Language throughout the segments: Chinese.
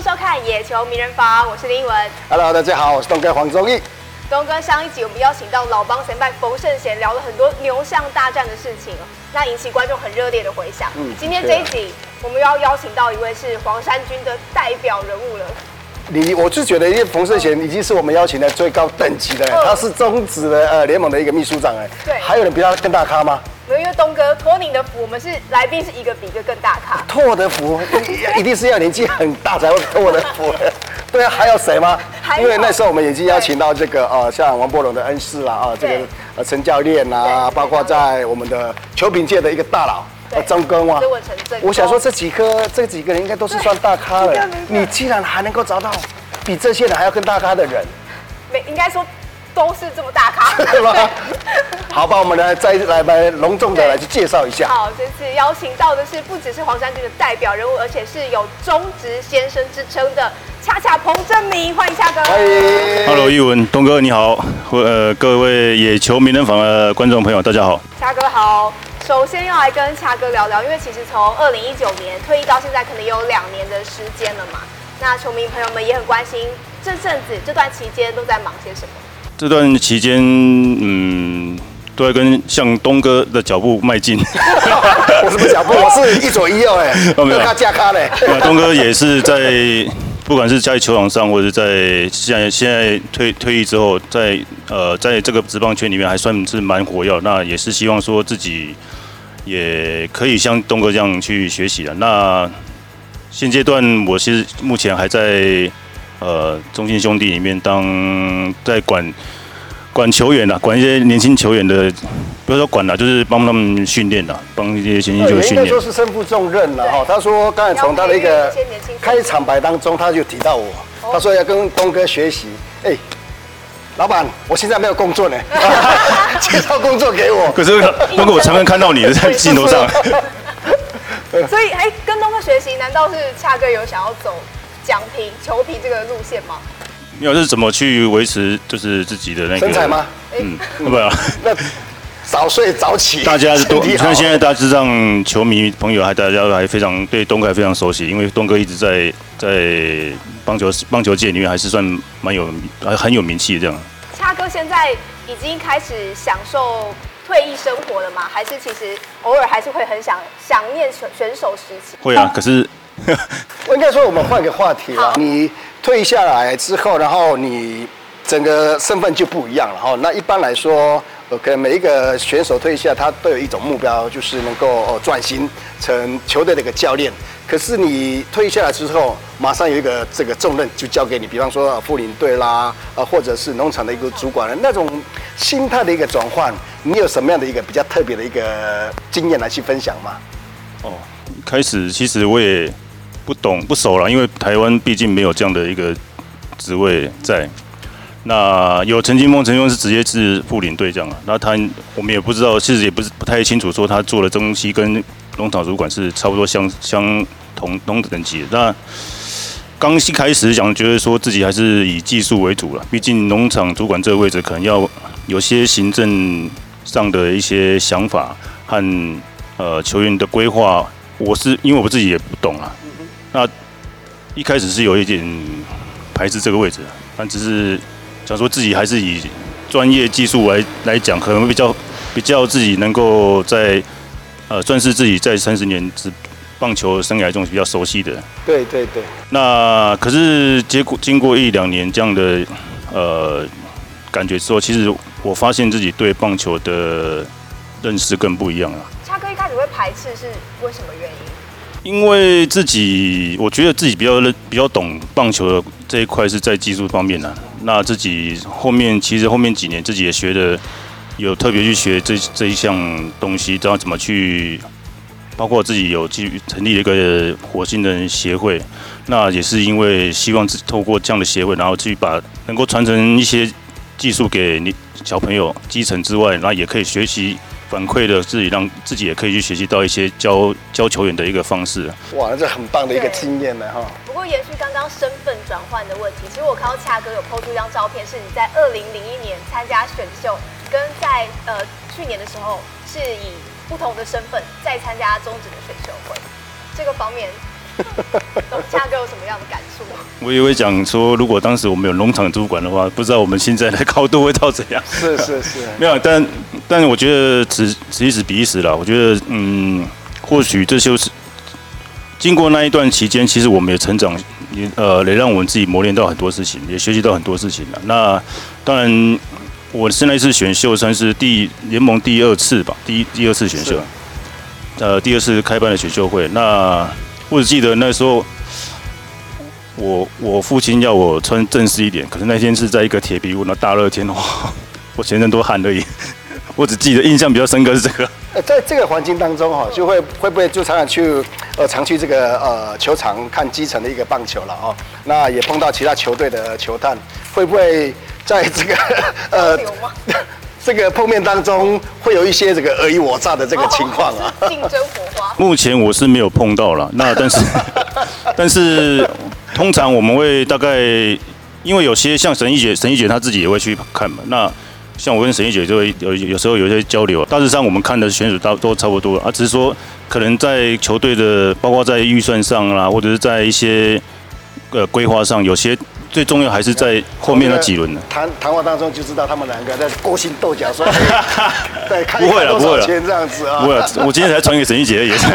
迎收看《野球名人房》，我是林文。Hello，大家好，我是东哥黄宗义。东哥，上一集我们邀请到老帮前辈冯圣贤，聊了很多牛象大战的事情，那引起观众很热烈的回响。嗯，今天这一集，我们又要邀请到一位是黄山军的代表人物了。你，我是觉得，因为冯圣贤已经是我们邀请的最高等级的，他是中职的呃联盟的一个秘书长哎。对。还有人比他更大咖吗？因为东哥托你的福，我们是来宾是一个比一个更大咖。托我的福，一定是要年纪很大才会托我的福。对啊，还有谁吗？因为那时候我们已经邀请到这个呃，像王柏融的恩师啦，啊，这个呃陈教练啊，包括在我们的球评界的一个大佬呃曾根啊。我想说这几个这几个人应该都是算大咖了。你既然还能够找到比这些人还要更大咖的人，没应该说。都是这么大咖，对吧？好吧，我们来再来来隆重的来去介绍一下。好，这次邀请到的是不只是黄山军的代表人物，而且是有中职先生之称的恰恰彭政闵，欢迎恰哥。欢迎，Hello，一文东哥你好，呃，各位野球名人坊的观众朋友大家好。恰哥好，首先要来跟恰哥聊聊，因为其实从二零一九年退役到现在，可能有两年的时间了嘛。那球迷朋友们也很关心这阵子这段期间都在忙些什么。这段期间，嗯，都在跟向东哥的脚步迈进。我什么脚步？我是一左一右哎，没有他架咖嘞。东哥也是在，不管是在球场上，或者在现在现在退退役之后，在呃，在这个职棒圈里面还算是蛮活跃。那也是希望说自己也可以像东哥这样去学习的。那现阶段，我其实目前还在。呃，中信兄弟里面当在管管球员呐，管一些年轻球员的，不要说管了，就是帮他们训练呐，帮一些年轻球员训练。应该说是身负重任了哈。他说刚才从他的一个开场白当中，他就提到我，他说要跟东哥学习。哎，老板，我现在没有工作呢，介绍工作给我。可是东哥，我常常看到你的 在镜头上。所以，哎，跟东哥学习，难道是恰哥有想要走？奖皮、球皮这个路线吗？没有，是怎么去维持就是自己的那个身材吗？嗯，不要。那早睡早起，大家都 你看现在大致上球迷朋友还大家还非常对东哥还非常熟悉，因为东哥一直在在棒球棒球界里面还是算蛮有还很有名气这样。恰哥现在已经开始享受退役生活了吗？还是其实偶尔还是会很想想念选选手时期？会啊，可是。我应该说，我们换个话题啊。你退下来之后，然后你整个身份就不一样了哈。那一般来说，OK，每一个选手退下，他都有一种目标，就是能够转型成球队的一个教练。可是你退下来之后，马上有一个这个重任就交给你，比方说副领队啦，啊，或者是农场的一个主管人，那种心态的一个转换，你有什么样的一个比较特别的一个经验来去分享吗？哦，开始其实我也。不懂不熟了，因为台湾毕竟没有这样的一个职位在。那有陈金峰，陈金峰是直接是副领队这样啊。那他我们也不知道，其实也不是不太清楚，说他做的东西跟农场主管是差不多相相同同等级。那刚一开始讲，觉得说自己还是以技术为主了，毕竟农场主管这个位置可能要有些行政上的一些想法和呃球员的规划。我是因为我自己也不懂啊。那一开始是有一点排斥这个位置，但只是想说自己还是以专业技术来来讲，可能比较比较自己能够在呃算是自己在三十年之棒球生涯中比较熟悉的。对对对。那可是结果经过一两年这样的呃感觉之后，其实我发现自己对棒球的认识更不一样了。恰哥一开始会排斥是为什么原因？因为自己，我觉得自己比较比较懂棒球的这一块是在技术方面的。那自己后面其实后面几年自己也学的，有特别去学这这一项东西，知道怎么去，包括自己有去成立一个火星人协会。那也是因为希望透过这样的协会，然后去把能够传承一些技术给你小朋友基层之外，那也可以学习。反馈的自己，让自己也可以去学习到一些教教球员的一个方式。哇，这很棒的一个经验呢哈。不过延续刚刚身份转换的问题，其实我看到恰哥有 PO 出一张照片，是你在二零零一年参加选秀，跟在呃去年的时候是以不同的身份再参加中职的选秀会。这个方面恰哥有什么样的感触？我也会讲说，如果当时我们有农场主管的话，不知道我们现在的高度会到怎样。是是是，没有，但但我觉得此此一时彼一时了。我觉得，嗯，或许这就是经过那一段期间，其实我们也成长，也呃，也让我们自己磨练到很多事情，也学习到很多事情了。那当然，我现在是选秀算是第联盟第二次吧，第一第二次选秀。呃，第二次开办的选秀会，那我只记得那时候，我我父亲要我穿正式一点，可是那天是在一个铁皮屋，那大热天，哇，我全身都汗而已。我只记得印象比较深刻是这个。呃，在这个环境当中哈，就会会不会就常常去呃常去这个呃球场看基层的一个棒球了哦？那也碰到其他球队的球探，会不会在这个呃？这个碰面当中会有一些这个尔虞我诈的这个情况啊，竞争火花。目前我是没有碰到了，那 但是但是通常我们会大概，因为有些像沈一姐，沈一姐她自己也会去看嘛。那像我跟沈一姐就会有有时候有一些交流。大致上我们看的选手都都差不多啊，只是说可能在球队的，包括在预算上啦，或者是在一些呃规划上，有些。最重要还是在后面那几轮呢。谈谈话当中就知道他们两个在勾心斗角，说 对，不会了，不会了，这样子啊。不会了，我今天才传给沈玉杰也是。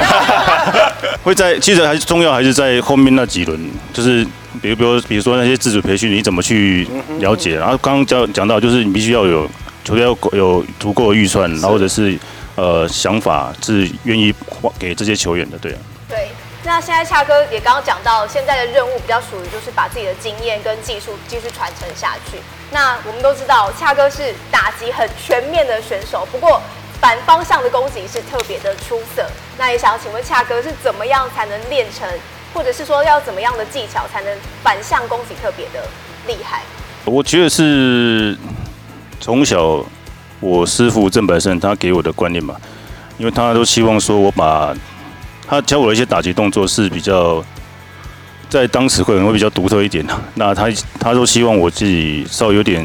会在，其实还是重要，还是在后面那几轮，就是比如，比如，比如说那些自主培训，你怎么去了解？然后刚刚讲讲到，就是你必须要有球队要有足够的预算，然后或者是呃想法是愿意给这些球员的，对啊。那现在恰哥也刚刚讲到，现在的任务比较属于就是把自己的经验跟技术继续传承下去。那我们都知道，恰哥是打击很全面的选手，不过反方向的攻击是特别的出色。那也想要请问恰哥是怎么样才能练成，或者是说要怎么样的技巧才能反向攻击特别的厉害？我觉得是从小我师傅郑百胜他给我的观念吧，因为他都希望说我把。他教我的一些打击动作是比较，在当时会会比较独特一点的。那他他都希望我自己稍微有点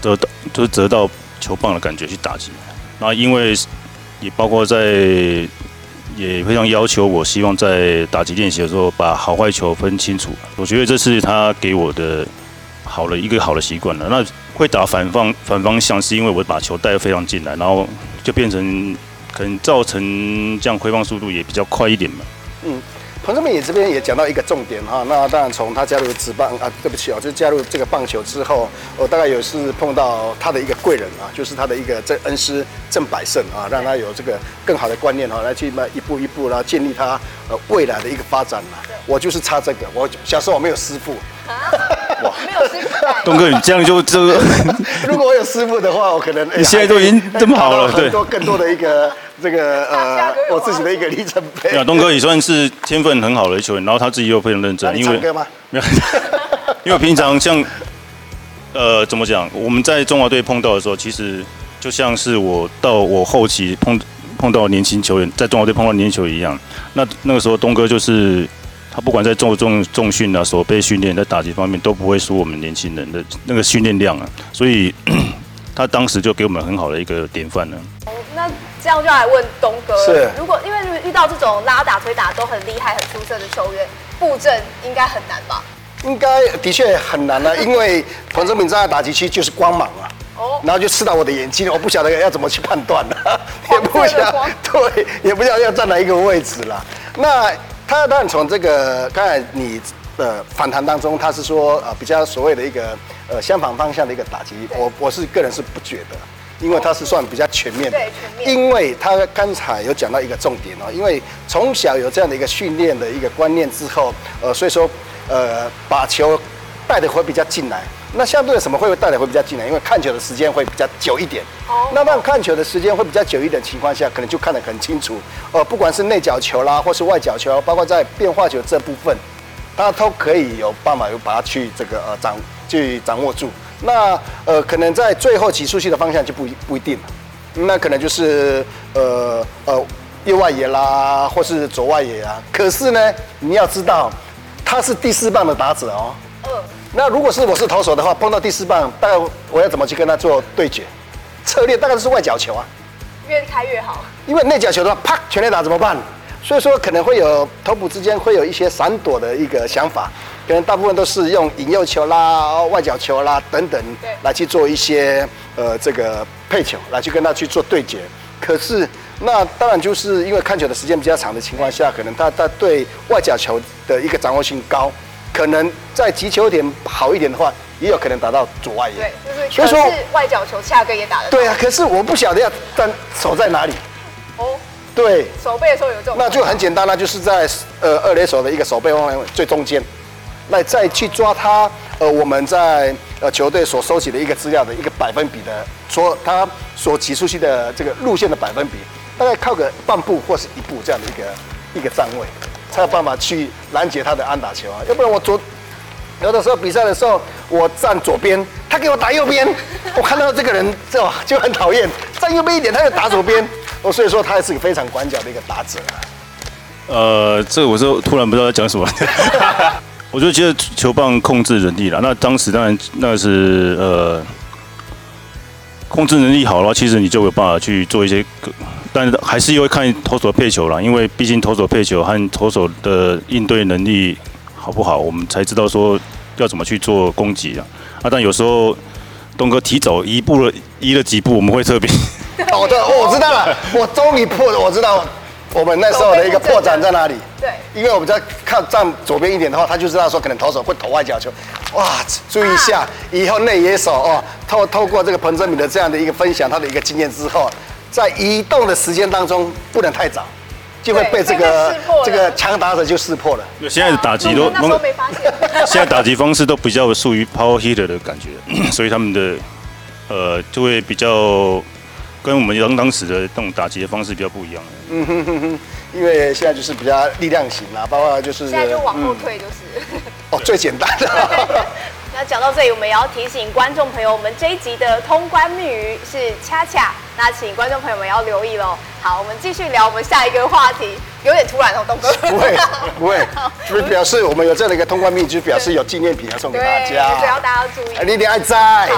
得到，就是得到球棒的感觉去打击。那因为也包括在也非常要求我，希望在打击练习的时候把好坏球分清楚。我觉得这是他给我的好的一个好的习惯了。那会打反方反方向，是因为我把球带得非常进来，然后就变成。可能造成这样挥棒速度也比较快一点嘛。嗯，彭政闵也这边也讲到一个重点哈，那当然从他加入职棒啊，对不起啊，就加入这个棒球之后，我大概有是碰到他的一个贵人啊，就是他的一个这恩师郑百胜啊，让他有这个更好的观念哈，来去嘛一步一步然后建立他呃未来的一个发展嘛。我就是差这个，我小时候我。没有师傅。东哥，你这样就就，如果我有师傅的话，我可能 你现在都已经这么好了，对，多更多的一个这个呃，我自己的一个里程碑。东哥也算是天分很好的球员，然后他自己又非常认真，因为没有，因为平常像呃怎么讲，我们在中华队碰到的时候，其实就像是我到我后期碰碰到年轻球员，在中华队碰到年轻球员一样，那那个时候东哥就是。他不管在重重重训啊、所被训练，在打击方面都不会输我们年轻人的那个训练量啊，所以 他当时就给我们很好的一个典范呢。哦，那这样就来问东哥，是如果因为遇到这种拉打推打都很厉害、很出色的球员，布阵应该很难吧？应该的确很难啊，因为彭政闵站在打击区就是光芒啊，哦，然后就刺到我的眼睛，我不晓得要怎么去判断了，也不晓得对，也不晓得要站哪一个位置了，那。他当然从这个刚才你的反弹当中，他是说呃比较所谓的一个呃相反方向的一个打击，我我是个人是不觉得，因为他是算比较全面的，因为他刚才有讲到一个重点哦，因为从小有这样的一个训练的一个观念之后，呃所以说呃把球带的会比较进来。那相对的什么会带来会比较近呢？因为看球的时间会比较久一点。哦。那当看球的时间会比较久一点的情况下，可能就看得很清楚。呃，不管是内角球啦，或是外角球，包括在变化球这部分，它都可以有办法有把它去这个呃掌去掌握住。那呃，可能在最后击出去的方向就不不一定了。那可能就是呃呃右外野啦，或是左外野啊。可是呢，你要知道，他是第四棒的打者哦。那如果是我是投手的话，碰到第四棒，大概我要怎么去跟他做对决？策略大概都是外角球啊，越开越好。因为内角球的话，啪，全垒打怎么办？所以说可能会有头部之间会有一些闪躲的一个想法，可能大部分都是用引诱球啦、外角球啦等等来去做一些呃这个配球来去跟他去做对决。可是那当然就是因为看球的时间比较长的情况下，可能他他对外角球的一个掌握性高，可能在击球点好一点的话，也有可能打到左外野。对，就是所以说外角球恰哥也打得。对啊，可是我不晓得要站手在哪里。哦。对，手背的时候有这种，那就很简单了，就是在呃二垒手的一个手背方向最中间，那再去抓他呃我们在呃球队所收集的一个资料的一个百分比的，说他所挤出去的这个路线的百分比，大概靠个半步或是一步这样的一个一个站位，才有办法去拦截他的安打球啊，要不然我左有的时候比赛的时候我站左边，他给我打右边，我看到这个人就就很讨厌，站右边一点他就打左边。我，所以说他也是一个非常管教的一个打者。呃，这个我是突然不知道在讲什么。我就觉得球棒控制能力了。那当时当然那是呃控制能力好了，其实你就有办法去做一些，但是还是因为看投手配球了，因为毕竟投手配球和投手的应对能力好不好，我们才知道说要怎么去做攻击啊。啊，但有时候东哥提早一步了，移了几步，我们会特别。哦，对，我知道了，我终于破了，我知道我们那时候的一个破绽在哪里。对，因为我们在看站左边一点的话，他就知道说可能投手会投外角球，哇，注意一下，以后内野手哦，透透过这个彭政闵的这样的一个分享他的一个经验之后，在移动的时间当中不能太早，就会被这个这个强打者就识破了。现在的打击都那时候没发现，现在打击方式都比较属于 power hitter 的感觉，所以他们的呃就会比较。跟我们当当时的这种打击的方式比较不一样。嗯哼哼哼，因为现在就是比较力量型啦，包括就是现在就往后退就是。嗯、哦，最简单的。那讲到这里，我们也要提醒观众朋友，我们这一集的通关密语是恰恰，那请观众朋友们要留意喽。好，我们继续聊我们下一个话题。有点突然哦，东哥。不会，不会，就是表示我们有这样的一个通关密语，就表示有纪念品要送给大家。只要大家要注意。你一定爱在。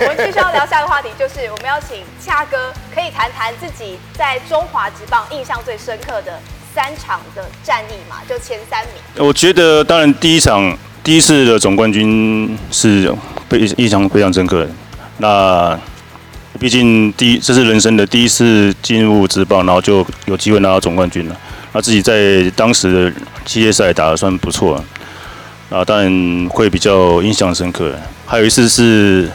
我们继续要聊下一个话题，就是我们要请恰哥可以谈谈自己在中华职棒印象最深刻的三场的战役嘛，就前三名。我觉得，当然第一场第一次的总冠军是非印象非常深刻的。那毕竟第一这是人生的第一次进入职棒，然后就有机会拿到总冠军了。他自己在当时的系列赛打得算不错，啊，当然会比较印象深刻。还有一次是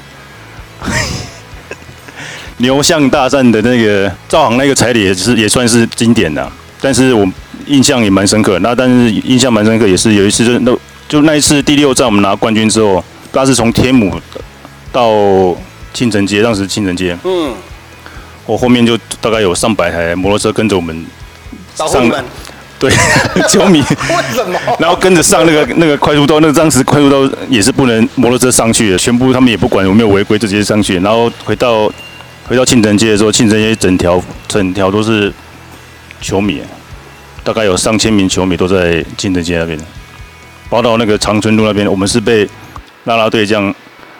牛象大战的那个赵航那个彩礼，也是也算是经典的。但是我印象也蛮深刻。那但是印象蛮深刻，也是有一次就那就那一次第六站我们拿冠军之后，他是从天母到庆城街，当时庆城街，嗯，我后面就大概有上百台摩托车跟着我们。上对，球迷 为什么？然后跟着上那个那个快速道，那个当时快速道也是不能摩托车上去的，全部他们也不管有没有违规，就直接上去。然后回到回到庆城街的时候，庆城街整条整条都是球迷，大概有上千名球迷都在庆城街那边，包到那个长春路那边，我们是被拉拉队这样。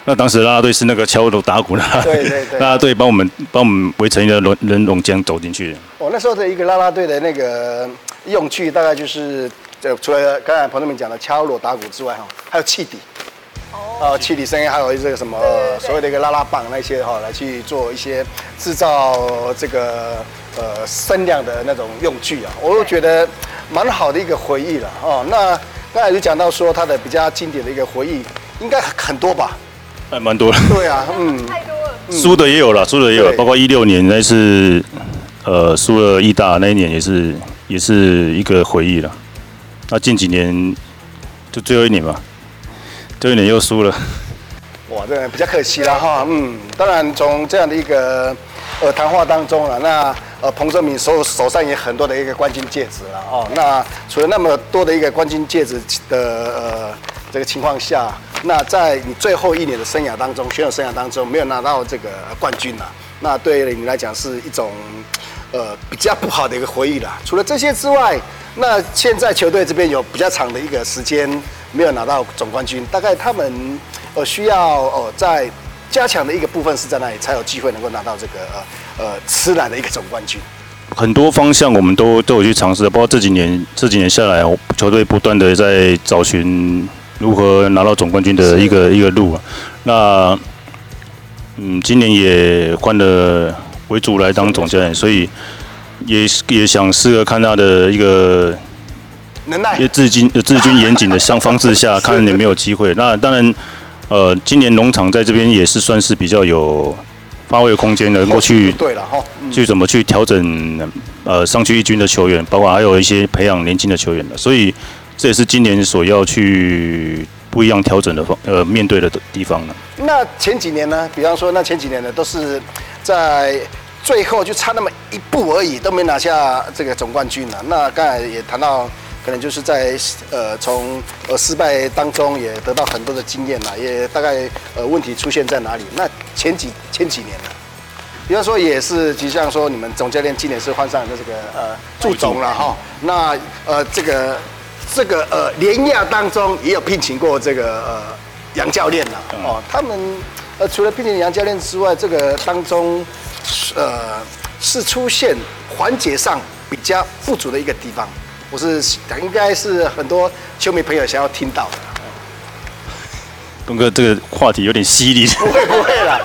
那当时拉拉队是那个敲锣打鼓的，对对对，啦啦队帮我们帮我们围成一个人人龙这样走进去。哦，那时候的一个拉拉队的那个用具，大概就是呃，除了刚才朋友们讲的敲锣打鼓之外，哈，还有汽笛。哦。啊，汽笛声音，还有这个什么所谓的一个拉拉棒那些哈，来去做一些制造这个呃声量的那种用具啊，我都觉得蛮好的一个回忆了哦。那刚才就讲到说他的比较经典的一个回忆，应该很多吧？还蛮多的。对啊，嗯，太多了。输的也有了，输的也有了，包括一六年那次，呃，输了意大那一年也是，也是一个回忆了。那近几年就最后一年吧，最后一年又输了。哇，这比较可惜了哈。嗯，当然从这样的一个呃谈话当中了，那呃彭政闵手手上也很多的一个冠军戒指了哦。那除了那么多的一个冠军戒指的呃这个情况下。那在你最后一年的生涯当中，选手生涯当中没有拿到这个冠军了，那对你来讲是一种呃比较不好的一个回忆了。除了这些之外，那现在球队这边有比较长的一个时间没有拿到总冠军，大概他们呃需要哦在加强的一个部分是在那里才有机会能够拿到这个呃呃吃奶的一个总冠军？很多方向我们都都有去尝试，包括这几年这几年下来，球队不断的在找寻如何拿到总冠军的一个一个路啊。那嗯，今年也换了为主来当总教练，所以也也想试着看他的一个能耐，也治军治军严谨的相方式下，看有没有机会。那当然，呃，今年农场在这边也是算是比较有。发挥的空间能够去对了哈，去怎么去调整呃上去一军的球员，包括还有一些培养年轻的球员的，所以这也是今年所要去不一样调整的方呃面对的地方呢。那前几年呢，比方说那前几年呢，都是在最后就差那么一步而已，都没拿下这个总冠军了。那刚才也谈到。可能就是在呃从呃失败当中也得到很多的经验啦，也大概呃问题出现在哪里？那前几前几年呢？比方说也是，就像说你们总教练今年是换上的这个呃祝总了哈，那呃这个这个呃联亚当中也有聘请过这个呃杨教练了哦，他们呃除了聘请杨教练之外，这个当中呃是出现环节上比较不足的一个地方。我是应该是很多球迷朋友想要听到的。东哥，这个话题有点犀利。不会不会啦，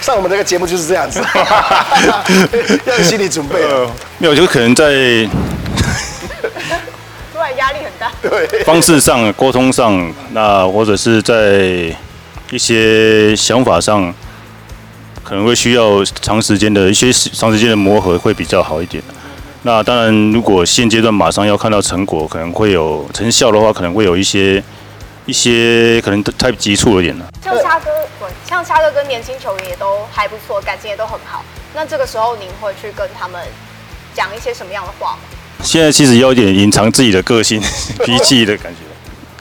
上我们这个节目就是这样子，要有心理准备。呃，没有，就可能在突然压力很大。对。方式上、沟通上，那或者是在一些想法上，可能会需要长时间的一些长时间的磨合，会比较好一点。那当然，如果现阶段马上要看到成果，可能会有成效的话，可能会有一些一些可能太急促了点了。像沙哥，对，像沙哥跟年轻球员也都还不错，感情也都很好。那这个时候，您会去跟他们讲一些什么样的话吗？现在其实要有点隐藏自己的个性、脾气的感觉，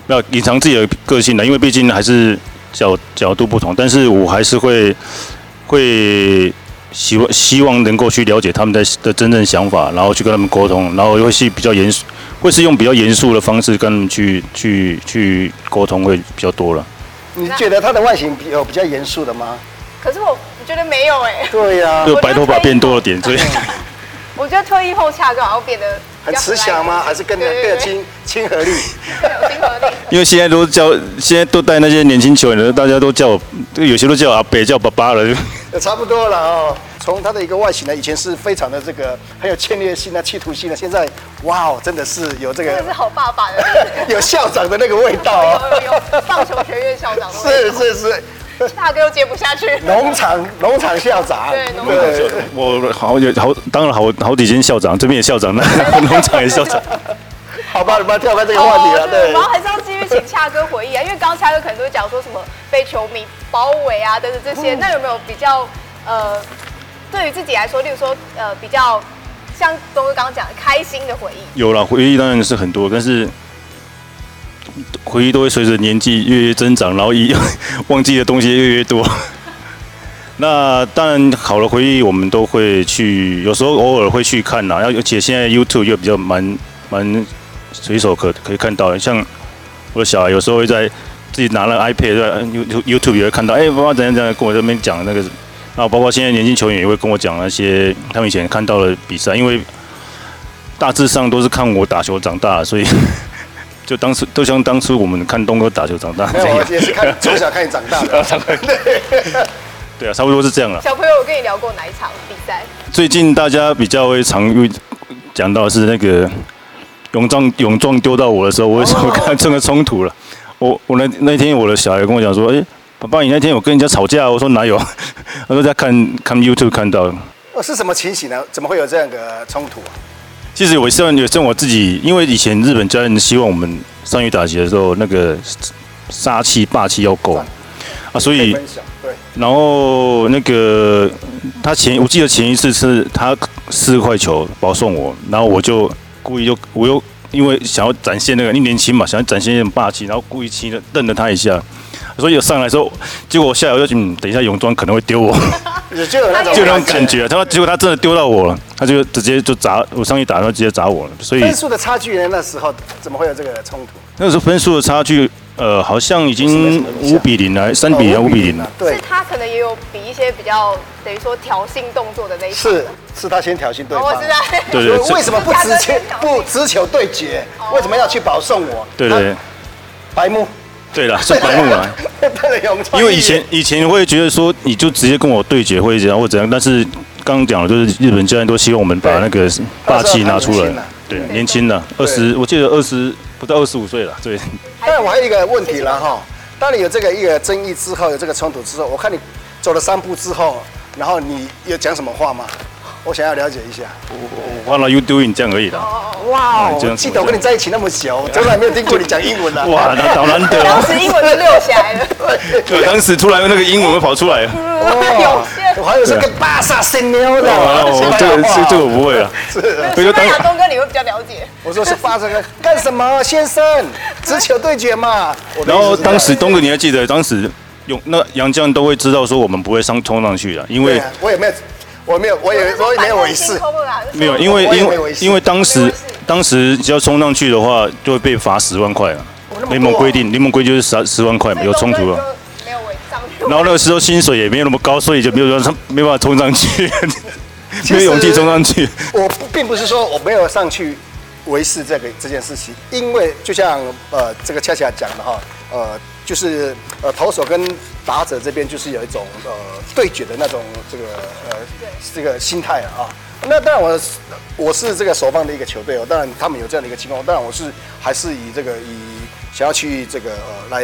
要隐藏自己的个性的，因为毕竟还是角角度不同，但是我还是会会。希望希望能够去了解他们的的真正想法，然后去跟他们沟通，然后会是比较严肃，会是用比较严肃的方式跟他们去去去沟通，会比较多了。你觉得他的外形有比较严肃的吗？可是我觉得没有哎。对呀、啊，就白头发变多了点，所以。我觉得退役后恰哥好像变得很慈祥吗？还是更更有亲亲和力？亲和力。因为现在都叫现在都带那些年轻球员，大家都叫有些都叫阿北叫爸爸了，就差不多了哦。从他的一个外形呢，以前是非常的这个很有侵略性啊企图心的，现在哇哦，真的是有这个，真的是好爸爸的，有校长的那个味道啊，有有有棒球学院校长的味道，是是是。大哥又接不下去。农场农场校长，对农场校长。我好有好当了好好几间校长，这边也校长，那农场也校长。好吧，我们跳开这个话题了。对，然后还是要继续请恰哥回忆啊，因为刚刚恰哥可能都会讲说什么被球迷包围啊等等这些，那有没有比较呃，对于自己来说，例如说呃比较像东哥刚刚讲的开心的回忆？有了回忆当然是很多，但是。回忆都会随着年纪越越增长，然后一 忘记的东西越越多。那当然好的回忆我们都会去，有时候偶尔会去看呐。而且现在 YouTube 又比较蛮蛮随手可可以看到，像我的小孩有时候会在自己拿了 iPad 在 YouTube 也会看到，哎，爸爸怎样怎样跟我这边讲那个。然后包括现在年轻球员也会跟我讲那些他们以前看到的比赛，因为大致上都是看我打球长大的，所以。就当时都像当初我们看东哥打球长大，没有，也是看从小看你长大的。对，对啊，差不多是这样了。小朋友，我跟你聊过哪一场比赛？最近大家比较会常讲到是那个泳装泳装丢到我的时候，我为什么看这个冲突了？我我那那天我的小孩跟我讲说，哎，爸爸，你那天有跟人家吵架？我说哪有？他说在看看 YouTube 看到。哦，是什么情形呢？怎么会有这样的冲突啊？其实我希望也是我自己，因为以前日本教练希望我们上去打击的时候，那个杀气霸气要够啊，所以对，然后那个他前我记得前一次是他四块球保送我，然后我就故意就我又因为想要展现那个你年轻嘛，想要展现一点霸气，然后故意亲的瞪了他一下。所以有上来之后，结果我下来我就嗯，等一下泳装可能会丢我，就有那种就那种感觉。他说结果他真的丢到我了，他就直接就砸我上去打，然后直接砸我了。所以分数的差距呢？那时候怎么会有这个冲突？那时候分数的差距，呃，好像已经五比零了，三比零，五比零了。对，是他可能也有比一些比较等于说挑衅动作的那一种。是，是他先挑衅对方。我知道。对对。为什么不直接不直球对决？为什么要去保送我？对对。白目。对了，是白目啊。因为以前以前会觉得说，你就直接跟我对决会怎样或怎样，但是刚刚讲了就是日本教练都希望我们把那个霸气拿出来。对，年轻的二十，我记得二十不到二十五岁了。对。但我还有一个问题了哈，当你有这个一个争议之后，有这个冲突之后，我看你走了三步之后，然后你有讲什么话吗？我想要了解一下。我忘了 you doing 这样而已的。哇，我记得我跟你在一起那么久，从来没有听过你讲英文的。哇，那好难得。当时英文都溜起来了。对，当时突然那个英文都跑出来了。哇，我还有是跟巴萨神牛的。这个这这个我不会了。是。所以当东哥你会比较了解。我说是巴萨个干什么，先生？直球对决嘛。然后当时东哥你还记得，当时用那杨将都会知道说我们不会上冲上去的，因为我也没有。我没有，我也我也没有违事，没有，因为因为因为当时当时只要冲上去的话，就会被罚十万块啊。联盟规定，联盟规定就是十十万块嘛，有冲突了。没有违章。然后那个时候薪水也没有那么高，所以就没有说 没办法冲上去，没有勇气冲上去。我并不是说我没有上去维持这个这件事情，因为就像呃这个恰恰讲的哈，呃。就是呃，投手跟打者这边就是有一种呃对决的那种这个呃这个心态啊。那当然我我是这个守棒的一个球队哦，当然他们有这样的一个情况，当然我是还是以这个以想要去这个呃来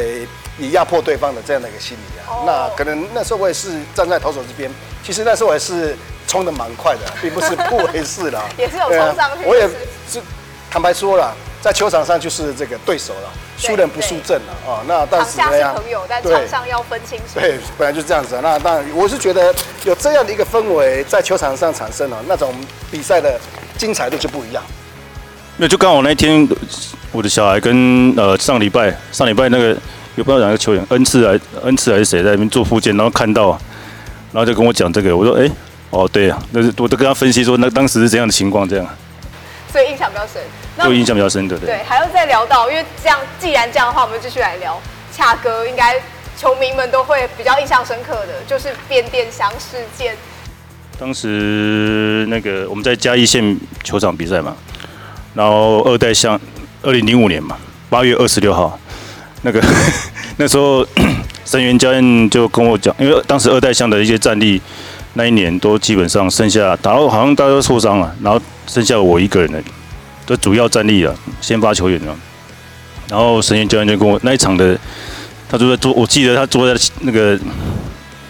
以压迫对方的这样的一个心理啊。Oh. 那可能那时候我也是站在投手这边，其实那时候我也是冲的蛮快的，并不是 不为事啦。也是有冲上去。我也是坦白说了。在球场上就是这个对手了，输人不输阵了啊。那但是场下是朋友，但场上要分清楚。对，本来就是这样子。那当然，我是觉得有这样的一个氛围在球场上产生了，那种比赛的精彩度就不一样。那就刚好那天，我的小孩跟呃上礼拜上礼拜那个有不知道哪个球员恩赐还恩赐还是谁在那边做复健，然后看到，然后就跟我讲这个，我说哎哦对啊，那是我都跟他分析说那当时是怎样的情况这样。所以印象比较深，对印象比较深的，对。对，还要再聊到，因为这样，既然这样的话，我们就继续来聊。恰哥应该球迷们都会比较印象深刻的，就是变电箱事件。当时那个我们在嘉义县球场比赛嘛，然后二代象，二零零五年嘛，八月二十六号，那个 那时候 神原教练就跟我讲，因为当时二代象的一些战力。那一年都基本上剩下打到好像大家都受伤了，然后剩下我一个人的，的主要战力了，先发球员了。然后神原教练就跟我那一场的，他坐在坐，我记得他坐在那个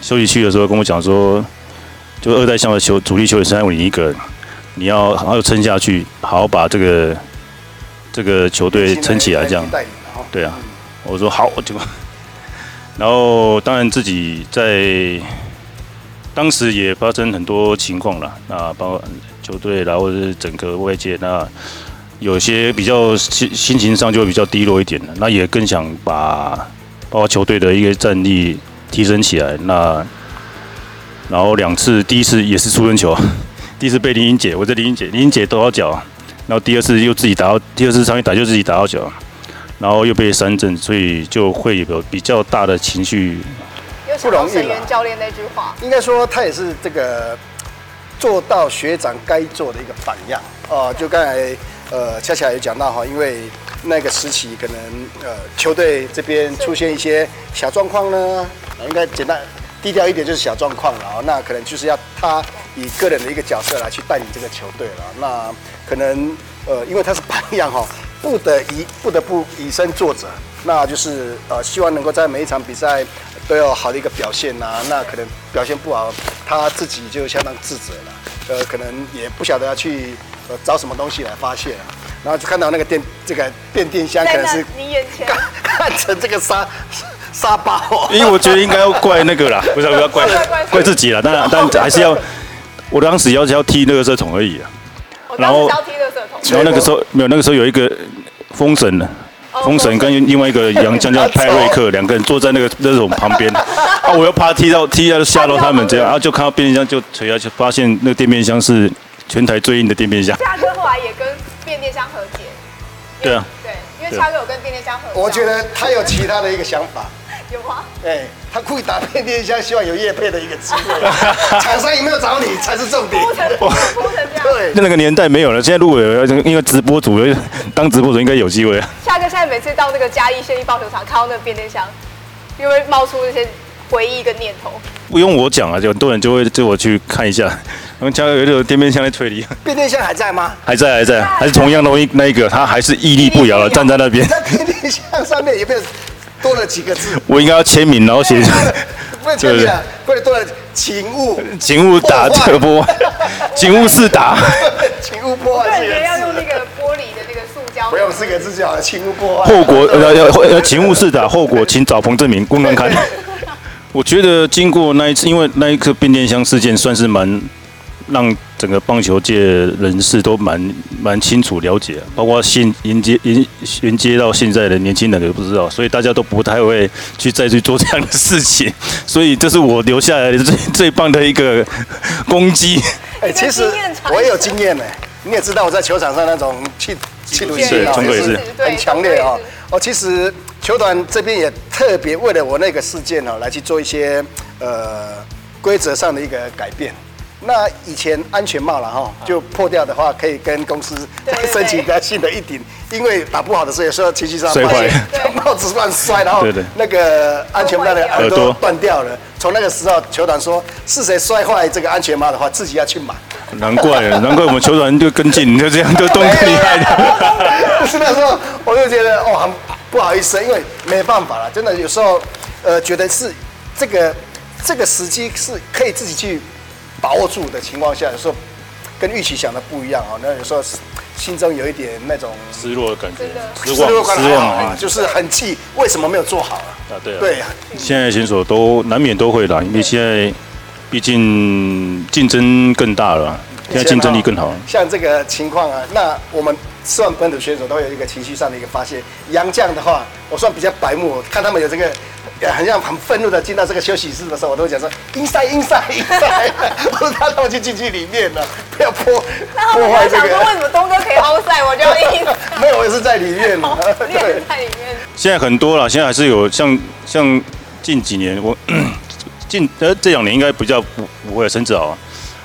休息区的时候跟我讲说，就二代象的球主力球员剩下我一个，你要好好撑下去，好好把这个这个球队撑起来，这样。对啊，我说好，我就，然后当然自己在。当时也发生很多情况了，那包括球队，然后是整个外界，那有些比较心心情上就会比较低落一点了。那也更想把包括球队的一个战力提升起来。那然后两次，第一次也是出人球，第一次被林英姐，我在林英姐，林英姐抖到脚，然后第二次又自己打到，第二次上去打就自己打到脚，然后又被三振，所以就会有比较大的情绪。不容易了。教练那句话，应该说他也是这个做到学长该做的一个榜样哦。就刚才呃，恰恰也讲到哈，因为那个时期可能呃球队这边出现一些小状况呢，应该简单低调一点就是小状况了啊。那可能就是要他以个人的一个角色来去带领这个球队了。那可能呃，因为他是榜样哈，不得以不得不以身作则，那就是呃，希望能够在每一场比赛。都有好的一个表现呐、啊，那可能表现不好，他自己就相当自责了，呃，可能也不晓得要去呃找什么东西来发泄啊，然后就看到那个电这个变电箱可能是你眼前。看 成这个沙沙包，因为我觉得应该要怪那个啦，不是不要怪怪自己了，当然但 还是要，我当时要要踢那个垃圾桶而已啊，然后然后那个时候没有那个时候有一个封神的。封神跟另外一个杨将叫 派瑞克，两个人坐在那个那种旁边，啊，我又怕踢到踢到吓到他们这样，然 后就看到变电箱就垂下去，发现那个电变箱是全台最硬的电变箱。夏哥后来也跟变电箱和解，对啊，对，因为夏哥有跟变电箱和解。我觉得他有其他的一个想法。有吗？哎，他故意打变电箱，希望有业配的一个机会。厂商有没有找你才是重点。对，那个年代没有了。现在如果有因为直播主当直播主应该有机会啊。恰哥现在每次到那个嘉义县立棒球场，看到那个变电箱，就会冒出那些回忆跟念头。不用我讲啊，就很多人就会叫我去看一下。我们家有一个电变箱在推理。变电箱还在吗？还在，还在，还是同样的一那一个，他还是屹立不摇的站在那边。在变电箱上面有没有多了几个字？我应该要签名，然后写。不能签名啊，或者多了请勿，请勿打侧波，请勿试打，请勿破坏。我觉得要用那个玻璃的那个塑胶。不用四个字就好了，请勿破坏。后果呃要呃请勿试打，后果请找彭正明公安看。我觉得经过那一次，因为那一颗变电箱事件，算是蛮让整个棒球界人士都蛮蛮清楚了解，包括现迎接迎迎接到现在的年轻人都不知道，所以大家都不太会去再去做这样的事情，所以这是我留下来的 最最棒的一个攻击。哎，其实我也有经验呢，你也知道我在球场上那种气气度性啊，也是很强烈啊。哦，其实。球团这边也特别为了我那个事件哦，来去做一些呃规则上的一个改变。那以前安全帽了哈，就破掉的话，可以跟公司申请比较新的一顶，因为打不好的时候，有时候情绪上摔坏，帽子乱摔，然后那个安全帽的耳朵断掉了。从那个时候，球团说是谁摔坏这个安全帽的话，自己要去买。难怪，难怪我们球团就跟进，就这样就都厉害的。是那时候我就觉得哦，很。不好意思，因为没办法了，真的有时候，呃，觉得是这个这个时机是可以自己去把握住的情况下，有时候跟预期想的不一样啊，那有时候心中有一点那种失落的感觉，失望，失望啊，就是很气，为什么没有做好啊？啊，对啊，对啊，现在选手都难免都会啦，因为现在毕竟竞争更大了，现在竞争力更好。像这个情况啊，那我们。算本土选手都有一个情绪上的一个发泄。杨将的话，我算比较白目，看他们有这个，很像很愤怒的进到这个休息室的时候，我都会讲说：inside inside inside，我说他他们就进去里面了，不要破破坏这个。为什么东哥可以 outside，我就要 inside？没有，我也是在里面。对，在里面。现在很多了，现在还是有像像近几年我近呃这两年应该比较不不会甚至啊，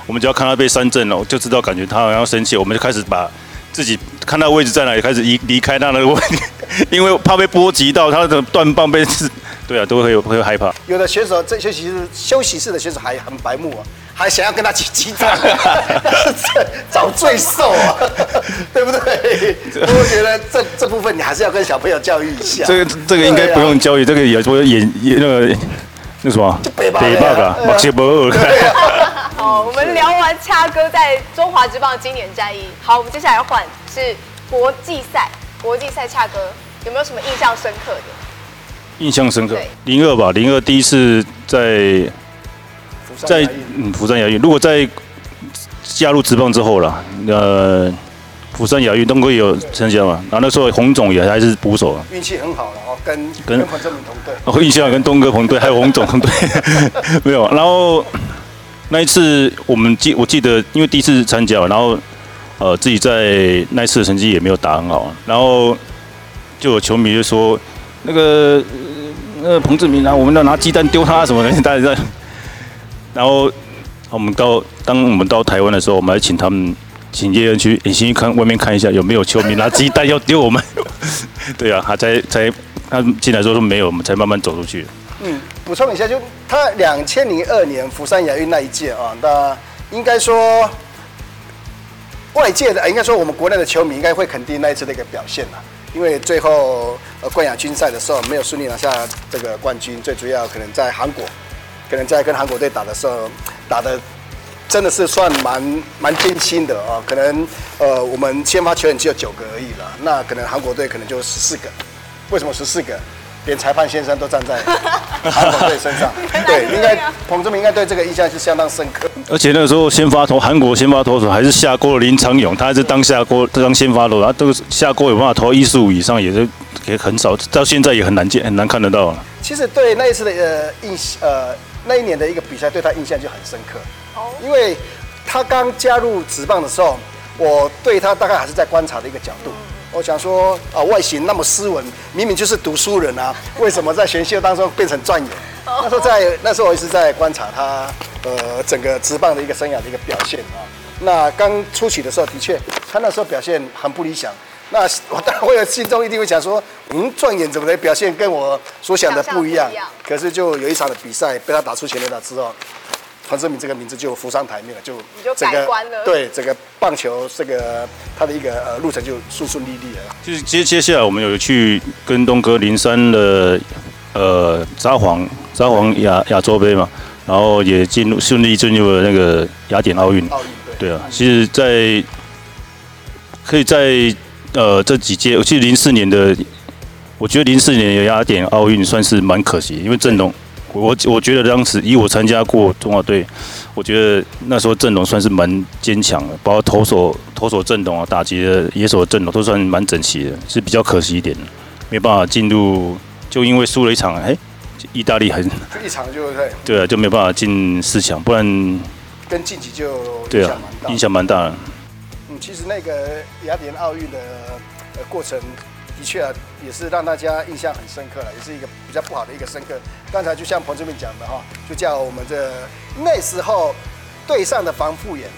我们只要看他被三振了，就知道感觉他好像要生气，我们就开始把。自己看到位置在哪里，开始离离开他那个位置，因为怕被波及到，他的断棒被是，对啊，都会有会害怕。有的选手在休息室，休息室的选手还很白目啊，还想要跟他起激战，找罪受啊，对不对？我觉得这这部分你还是要跟小朋友教育一下。这个这个应该不用教育，这个也说演那个那什么北北霸啊，马切博尔。好，我们聊完恰哥在中华职棒的经典战役。好，我们接下来要换是国际赛。国际赛，恰哥有没有什么印象深刻的？印象深刻，零二吧，零二第一次在在嗯釜山亚运。如果在加入职棒之后了，呃，釜山亚运东哥也有参加嘛？然后那时候洪总也还是捕手，运气很好了哦，跟跟彭政闵同队。哦，印象跟东哥同队，还有洪总同队，没有，然后。那一次我们记我记得，因为第一次参加，然后呃自己在那一次的成绩也没有打很好，然后就有球迷就说那个那个彭政闵啊，我们要拿鸡蛋丢他什么的，大家在。然后我们到当我们到台湾的时候，我们还请他们请叶恩去隐形看外面看一下有没有球迷拿鸡蛋要丢我们。对啊，他才才他进来说说没有，我们才慢慢走出去。嗯，补充一下，就他两千零二年釜山亚运那一届啊，那应该说外界的，应该说我们国内的球迷应该会肯定那一次的一个表现了，因为最后呃冠亚军赛的时候没有顺利拿下这个冠军，最主要可能在韩国，可能在跟韩国队打的时候打的真的是算蛮蛮艰辛的啊，可能呃我们先发球员只有九个而已了，那可能韩国队可能就十四个，为什么十四个？连裁判先生都站在韩国队身上，对，应该彭志明应该对这个印象是相当深刻。而且那个时候先发投韩国先发投手还是下锅林长勇，他还是当下锅当先发投，他都下锅有办法投一十五以上，也是也很少，到现在也很难见很难看得到。其实对那一次的呃印呃那一年的一个比赛，对他印象就很深刻。哦，因为他刚加入职棒的时候，我对他大概还是在观察的一个角度。我想说啊，外形那么斯文，明明就是读书人啊，为什么在选秀当中变成状元？那时候在那时候我一直在观察他，呃，整个职棒的一个生涯的一个表现啊。那刚出去的时候，的确他那时候表现很不理想。那我当然会有心中一定会想说，嗯，状元怎么的表现跟我所想的不一样？可是就有一场的比赛被他打出前垒打之后。黄正明这个名字就浮上台面了，就整个对整个棒球这个他的一个呃路程就顺顺利利了。就是接接下来我们有去跟东哥零三的呃札幌札幌亚亚洲杯嘛，然后也进入顺利进入了那个雅典奥运。奥运对。对啊，其实在可以在呃这几届，我记得零四年的，我觉得零四年的雅典奥运算是蛮可惜，因为阵容。我我觉得当时以我参加过中华队，我觉得那时候阵容算是蛮坚强的，包括投手投手阵容啊，打击的野手的阵容都算蛮整齐的，是比较可惜一点的，没办法进入，就因为输了一场，哎，意大利很一场就对，对啊，就没办法进四强，不然跟晋级就对啊，影响蛮大的。嗯，其实那个雅典奥运的呃过程。的确啊，也是让大家印象很深刻了，也是一个比较不好的一个深刻。刚才就像彭志明讲的哈，就叫我们这那时候队上的防护员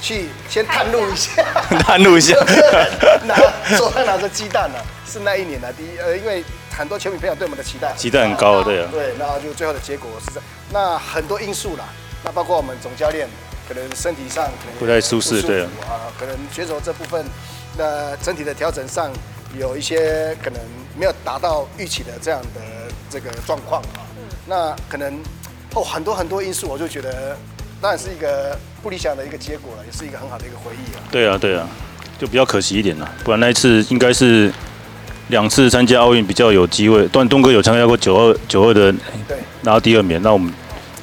去先探路一下，探路一下，拿手上拿着鸡蛋呢，是那一年的第一呃，因为很多球迷朋友对我们的期待，期待很高，对啊，对，然后就最后的结果是这，那很多因素啦，那包括我们总教练可能身体上可能不太舒适，对啊，可能选手这部分那整体的调整上。有一些可能没有达到预期的这样的这个状况啊，那可能哦很多很多因素，我就觉得当然是一个不理想的一个结果了，也是一个很好的一个回忆啊。对啊，对啊，就比较可惜一点了，不然那一次应该是两次参加奥运比较有机会。段东哥有参加过九二九二的，对，拿到第二名，那我们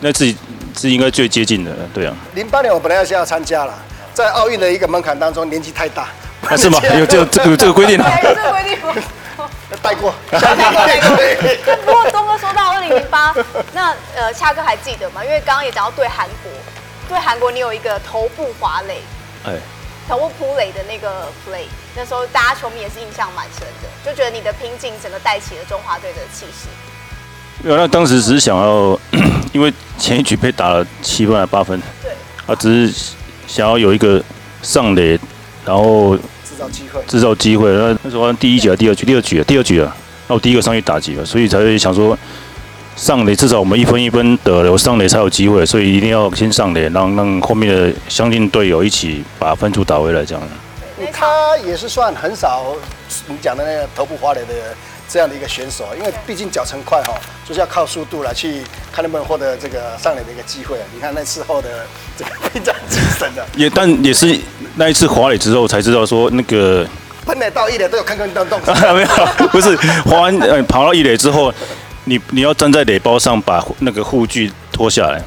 那次是应该最接近的，对啊。零八年我本来要是要参加了，在奥运的一个门槛当中，年纪太大。啊、是吗？有这个这个这个规定啊？有这个规定吗？带过，带过，带过。不过东哥说到二零零八，那呃，恰哥还记得吗？因为刚刚也讲到对韩国，对韩国你有一个头部滑垒，哎，头部扑垒的那个 play，那时候大家球迷也是印象蛮深的，就觉得你的拼劲整个带起了中华队的气势。没有，那当时只是想要，因为前一局被打了七分还八分，对，啊，只是想要有一个上垒，然后。制造机会，制造机会。那那时候第一局啊，第二局，第二局啊，第二局啊，那我第一个上去打击了，所以才会想说上垒，至少我们一分一分得了，我上垒才有机会，所以一定要先上垒，让让后面的相近队友一起把分数打回来，这样。他也是算很少你讲的那个头部滑垒的。这样的一个选手，因为毕竟脚程快哈，就是要靠速度来去看能不能获得这个上垒的一个机会。你看那次后的这个 备战精神的，也但也是那一次滑垒之后才知道说那个喷垒到一垒都有看看动动。没有，不是滑完呃跑到一垒之后，你你要站在垒包上把那个护具脱下来。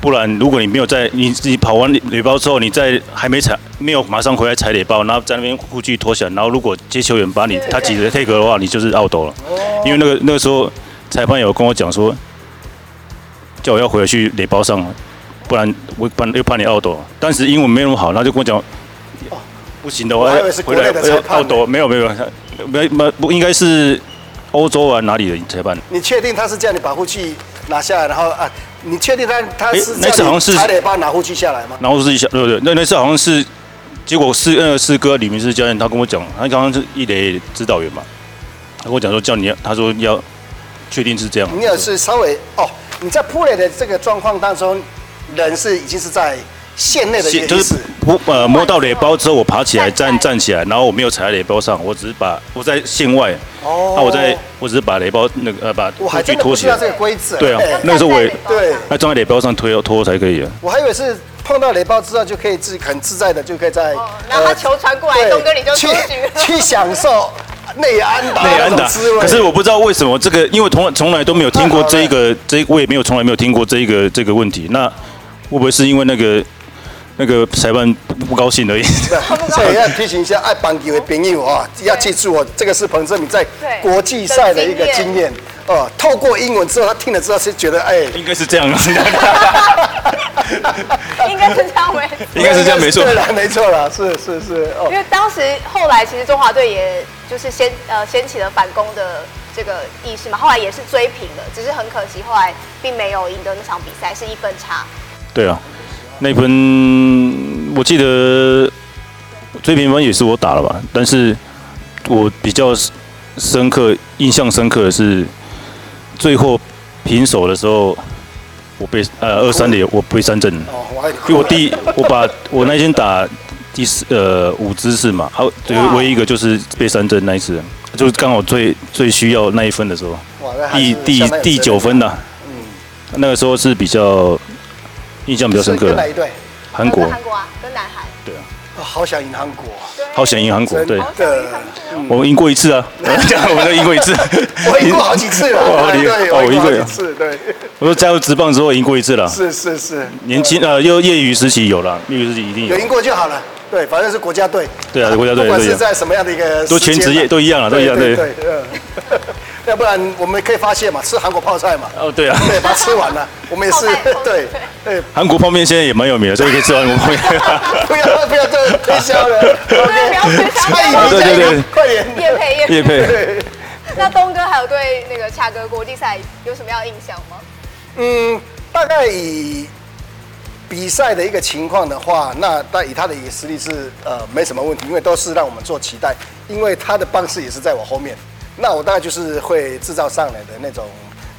不然，如果你没有在你你跑完垒包之后，你在还没踩，没有马上回来踩垒包，然后在那边护具脱下来，然后如果接球员把你他挤着 take 的话，你就是 out 了。因为那个那个时候裁判有跟我讲说，叫我要回去垒包上，不然我不然又怕你 out。当时英文没那么好，然后就跟我讲，不行的话回来要 out。没有没有没没不应该是欧洲啊哪里的裁判？你确定他是叫你把护具拿下来，然后啊？你确定他他是那次好像是差点把拿护具下来吗？拿护具下，对不对？那那次好像是，结果是那个四哥李明志教练，他跟我讲，他刚刚是一垒指导员嘛，他跟我讲说叫你，他说要确定是这样。你也是稍微哦，你在扑垒的这个状况当中，人是已经是在线内的一个意思。扑呃摸到雷包之后，我爬起来站站起来，然后我没有踩在垒包上，我只是把我在线外。哦，那我在，我只是把雷包那个呃把护具脱起来。这个规则。对啊，那个时候我也对，那装在雷包上推拖才可以啊。我还以为是碰到雷包之后就可以自很自在的就可以在。然后他球传过来，东哥你就去。去享受内安打内安打滋味。可是我不知道为什么这个，因为从来从来都没有听过这一个这我也没有从来没有听过这一个这个问题。那会不会是因为那个？那个裁判不高兴而已。所以要提醒一下爱棒球的朋友啊，要记住哦，这个是彭正明在国际赛的一个经验。哦，透过英文之后，他听了之后是觉得，哎，应该是这样啊，应该是这样没，应该是这样没错，对了，没错了，是是是，哦，因为当时后来其实中华队也就是掀呃掀起了反攻的这个意识嘛，后来也是追平了，只是很可惜后来并没有赢得那场比赛，是一分差。对啊，那分我记得追平分也是我打了吧，但是我比较深刻、印象深刻的是。最后平手的时候，我被呃二三的我被三振，因为我第我把我那天打第四呃五支是嘛，好，这个唯一一个就是被三振那一次，就是刚好最最需要那一分的时候，第第第九分的，嗯，那个时候是比较印象比较深刻的。哪一队？韩国。韩国啊，跟南韩。对啊。好想赢韩国，好想赢韩国，对，我们赢过一次啊，我们都赢过一次，我赢过好几次了，对，我赢过一次，对。我说加入职棒之后赢过一次了，是是是，年轻呃，又业余时期有了，业余时期一定有，有赢过就好了，对，反正是国家队，对啊，国家队，不管是在什么样的一个，都全职业都一样了，都一样，对对。要不然我们可以发现嘛，吃韩国泡菜嘛。哦，对啊，对，把它吃完了。我们也是，对对。韩国泡面现在也蛮有名的，所以可以吃韩国泡面。不要不要这推销了，不要推销。对对对，快点。叶配叶配。业配。那东哥还有对那个恰哥国际赛有什么样的印象吗？嗯，大概以比赛的一个情况的话，那但以他的一个实力是呃没什么问题，因为都是让我们做期待，因为他的棒次也是在我后面。那我大概就是会制造上来的那种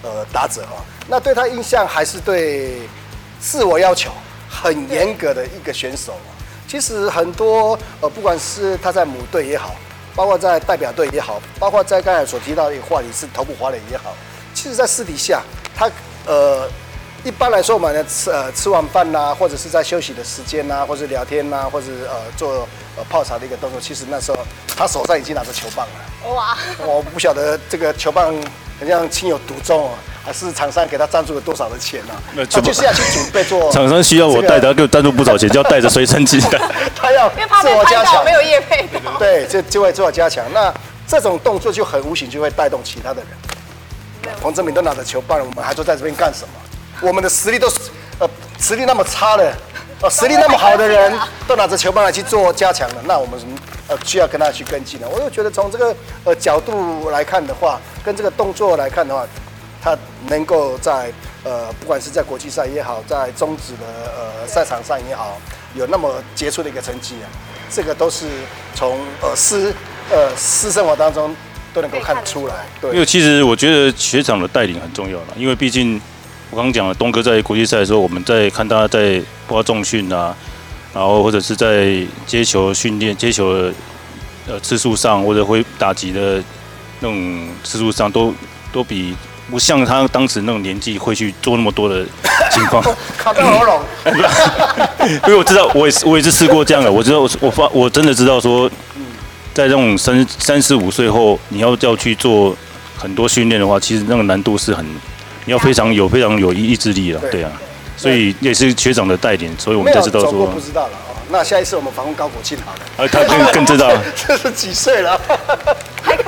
呃打者哦。那对他印象还是对自我要求很严格的一个选手。其实很多呃，不管是他在母队也好，包括在代表队也好，包括在刚才所提到的话题是头部滑垒也好，其实在私底下他呃。一般来说，我们吃呃吃完饭呐，或者是在休息的时间呐，或者聊天呐，或者呃做呃泡茶的一个动作，其实那时候他手上已经拿着球棒了。哇！我不晓得这个球棒好像情有独钟啊，还是厂商给他赞助了多少的钱呢？那就是要去准备做。厂商需要我带他给我赞助不少钱，就要带着随身携带。他要自我加强，没有业配。对，就就会自我加强。那这种动作就很无形，就会带动其他的人。彭政闵都拿着球棒了，我们还坐在这边干什么？我们的实力都是，呃，实力那么差的，呃，实力那么好的人，都拿着球棒来去做加强了，那我们什么呃需要跟他去跟进呢？我就觉得从这个呃角度来看的话，跟这个动作来看的话，他能够在呃不管是在国际赛也好，在中职的呃赛场上也好，有那么杰出的一个成绩啊，这个都是从呃私呃私生活当中都能够看得出来。对，因为其实我觉得学长的带领很重要了，因为毕竟。我刚刚讲了，东哥在国际赛的时候，我们在看他在包括重训啊，然后或者是在接球训练、接球的呃次数上，或者会打击的那种次数上，都都比不像他当时那种年纪会去做那么多的情况。卡到喉咙。因为我知道，我也是我也是试过这样的，我知道我我发我真的知道说，在这种三三十五岁后，你要要去做很多训练的话，其实那个难度是很。你要非常有非常有意意志力了，对啊，所以也是学长的带领，所以我们才知道说。不知道了哦。那下一次我们访问高国庆好了。呃，他更更知道。这是几岁了？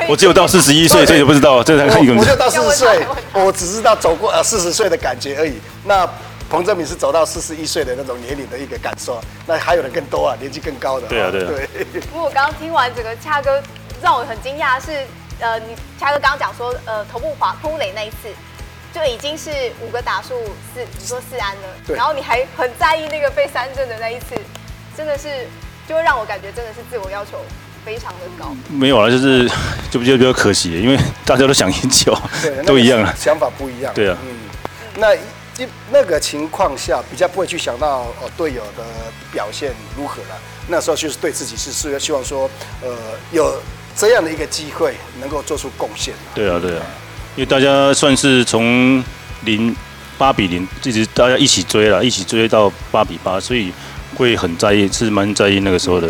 我只有到四十一岁，所以就不知道。这才看一个。我就到四十岁，我只知道走过呃四十岁的感觉而已。那彭正敏是走到四十一岁的那种年龄的一个感受，那还有人更多啊，年纪更高的。对啊，对啊。对。不过我刚刚听完整个恰哥，让我很惊讶是，呃，你恰哥刚刚讲说，呃，头部滑扑垒那一次。就已经是五个打数四，你说四安了，对然后你还很在意那个被三振的那一次，真的是就会让我感觉真的是自我要求非常的高。没有啊，就是 就比较比较可惜，因为大家都想赢球，对都一样啊，想法不一样。对啊，嗯，那一那个情况下比较不会去想到哦队友的表现如何了，那时候就是对自己是是希望说呃有这样的一个机会能够做出贡献。对啊，对啊。因为大家算是从零八比零，一直大家一起追了，一起追到八比八，所以会很在意，是蛮在意那个时候的。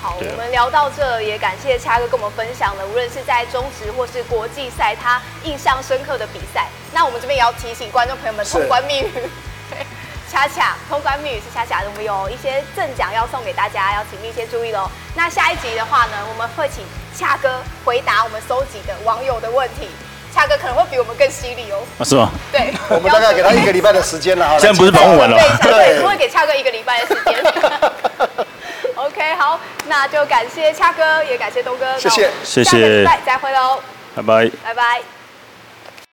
好，我们聊到这，也感谢恰哥跟我们分享了，无论是在中职或是国际赛，他印象深刻的比赛。那我们这边也要提醒观众朋友们，通关密语，恰恰通关密语是恰恰，我们有一些赠奖要送给大家，要请密切注意喽。那下一集的话呢，我们会请恰哥回答我们搜集的网友的问题。恰哥可能会比我们更犀利哦。啊，是吗？对，我们大概给他一个礼拜的时间了啊。现在不是访问完了吗？对，不会给恰哥一个礼拜的时间。OK，好，那就感谢恰哥，也感谢东哥。谢谢，谢谢。下个礼拜再会喽，拜拜。拜拜。